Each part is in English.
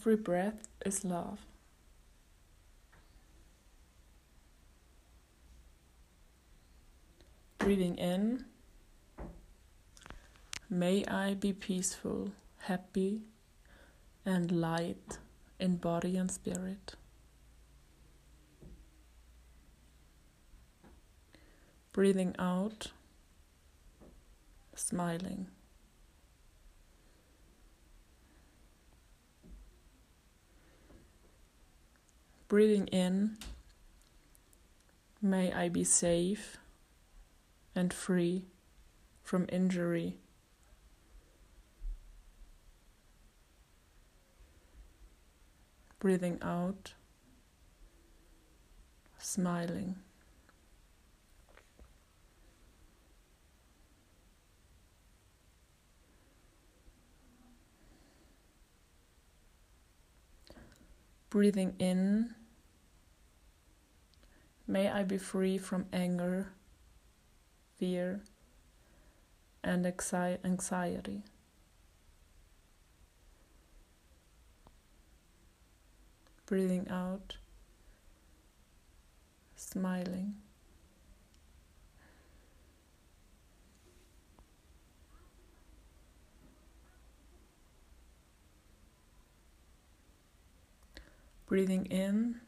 Every breath is love. Breathing in, may I be peaceful, happy, and light in body and spirit. Breathing out, smiling. Breathing in, may I be safe and free from injury. Breathing out, smiling. Breathing in, may I be free from anger, fear, and anxiety. Breathing out, smiling. Breathing in,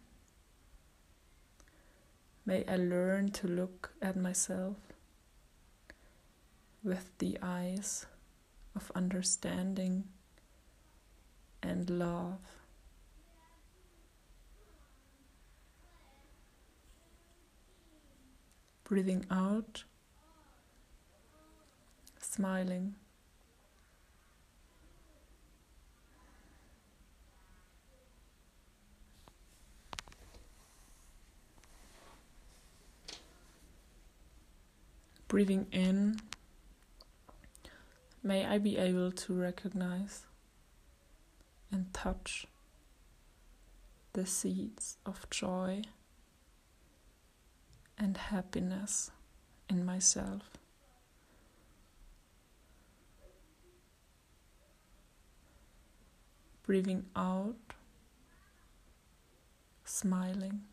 may I learn to look at myself with the eyes of understanding and love. Breathing out, smiling. Breathing in, may I be able to recognize and touch the seeds of joy and happiness in myself. Breathing out, smiling.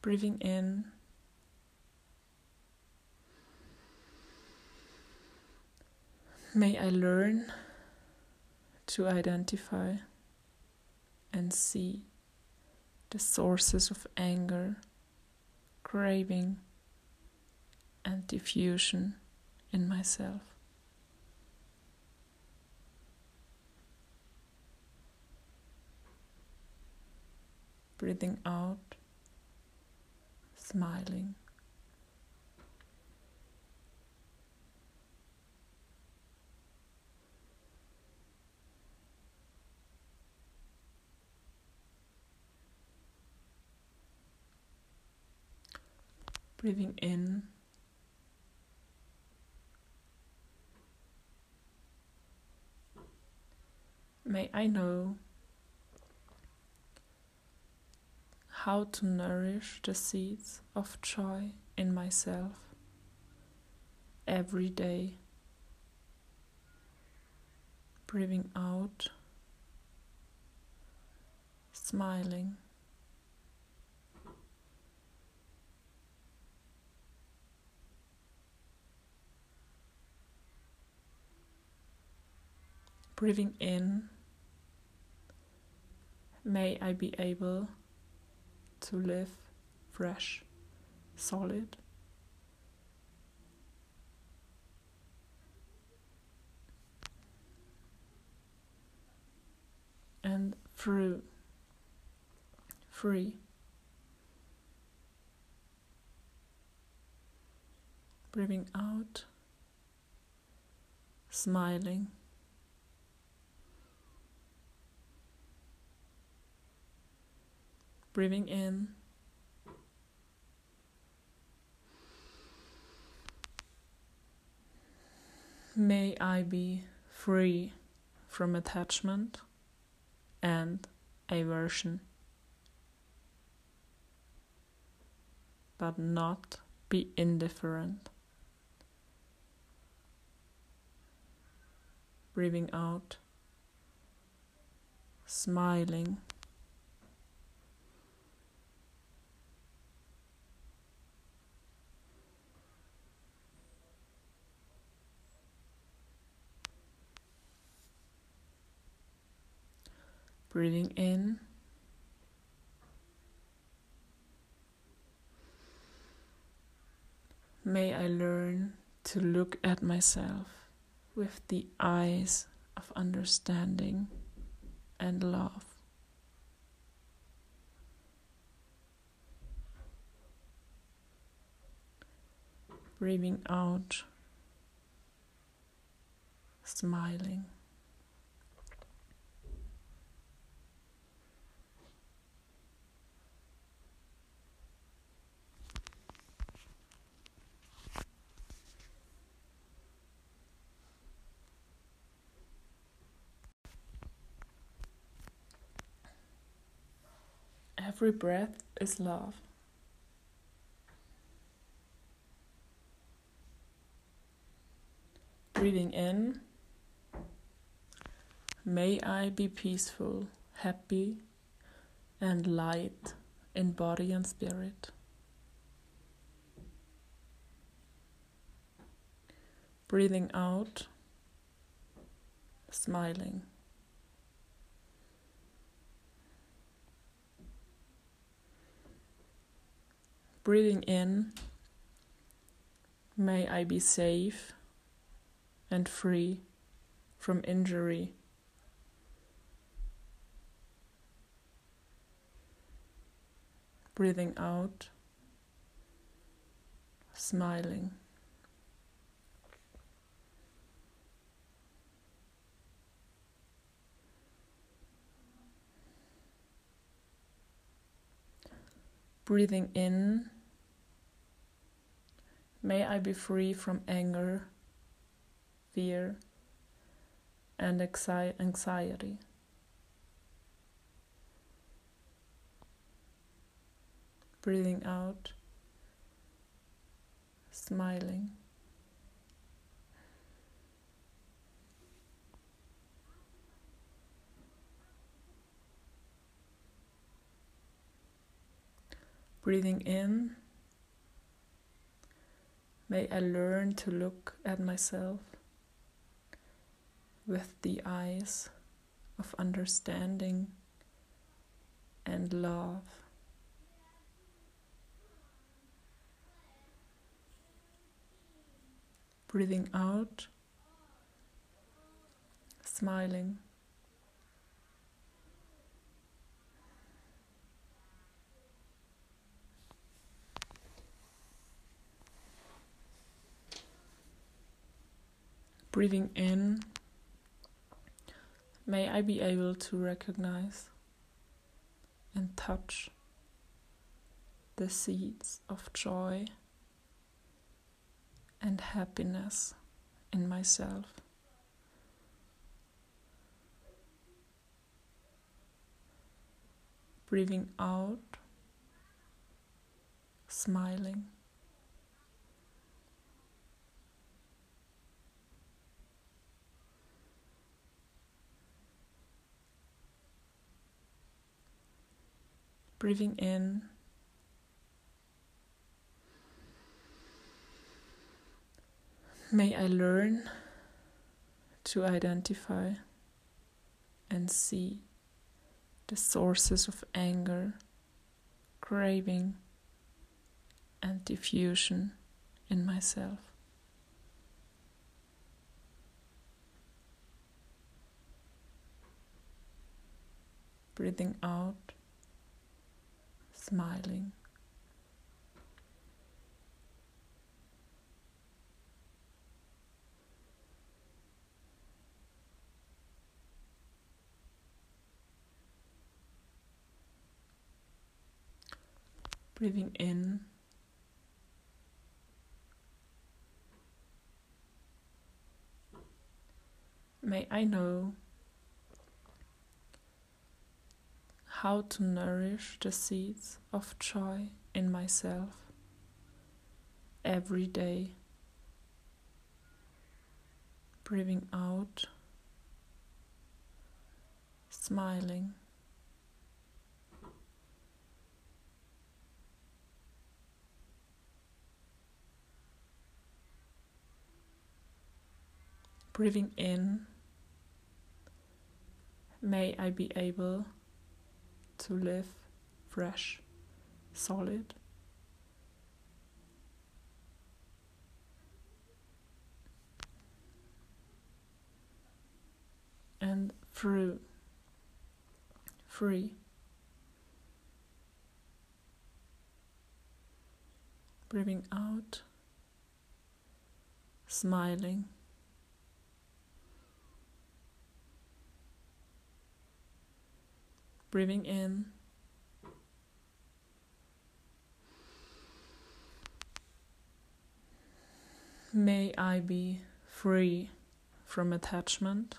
Breathing in. May I learn to identify and see the sources of anger, craving, and diffusion in myself. Breathing out smiling. Breathing in. May I know how to nourish the seeds of joy in myself every day. Breathing out, smiling. Breathing in, may I be able to live fresh, solid. And through free. Breathing out, smiling. Breathing in. May I be free from attachment and aversion. but not be indifferent. Breathing out, smiling. Breathing in. May I learn to look at myself with the eyes of understanding and love. Breathing out, smiling. Every breath is love. Breathing in, may I be peaceful, happy, and light in body and spirit. Breathing out, smiling. Breathing in, may I be safe and free from injury. Breathing out, smiling. Breathing in May I be free from anger, fear, and anxiety. Breathing out, smiling. Breathing in May I learn to look at myself with the eyes of understanding and love. Breathing out, smiling. Breathing in, may I be able to recognize and touch the seeds of joy and happiness in myself. Breathing out, smiling. Breathing in. May I learn to identify and see the sources of anger, craving, and diffusion in myself. Breathing out smiling. Breathing in. May I know how to nourish the seeds of joy in myself every day. Breathing out, smiling. Breathing in, may I be able to live fresh, solid. And through free. Breathing out, smiling. Breathing in. May I be free from attachment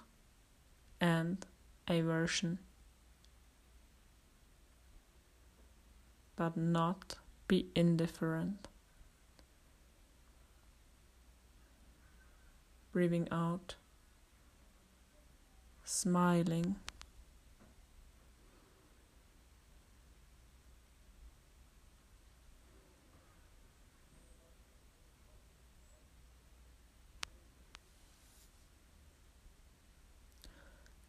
and aversion, but not be indifferent. Breathing out, smiling.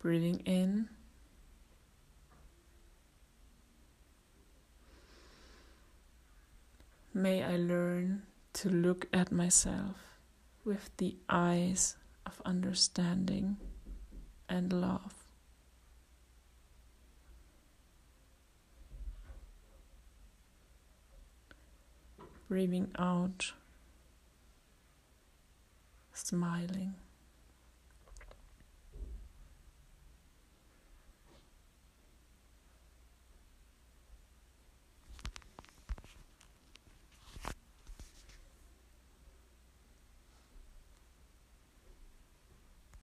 Breathing in. May I learn to look at myself with the eyes of understanding and love. Breathing out, smiling.